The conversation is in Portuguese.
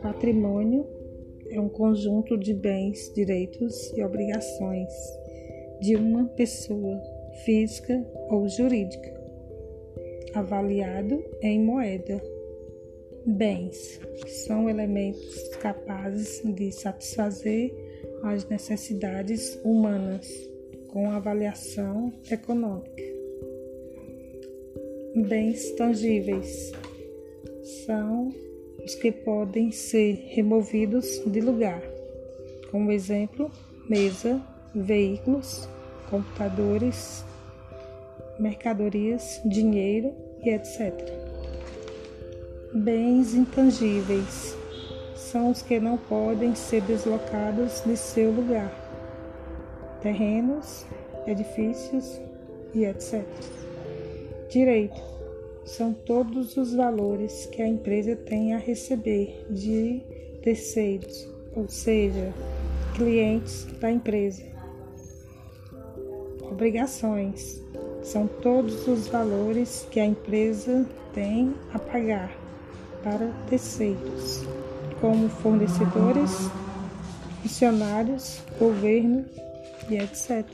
Patrimônio é um conjunto de bens, direitos e obrigações de uma pessoa física ou jurídica, avaliado em moeda. Bens são elementos capazes de satisfazer as necessidades humanas com avaliação econômica. Bens tangíveis são os que podem ser removidos de lugar, como exemplo, mesa, veículos, computadores, mercadorias, dinheiro e etc. Bens intangíveis são os que não podem ser deslocados de seu lugar, terrenos, edifícios e etc. Direito são todos os valores que a empresa tem a receber de terceiros, ou seja, clientes da empresa. Obrigações são todos os valores que a empresa tem a pagar para terceiros, como fornecedores, funcionários, governo e etc.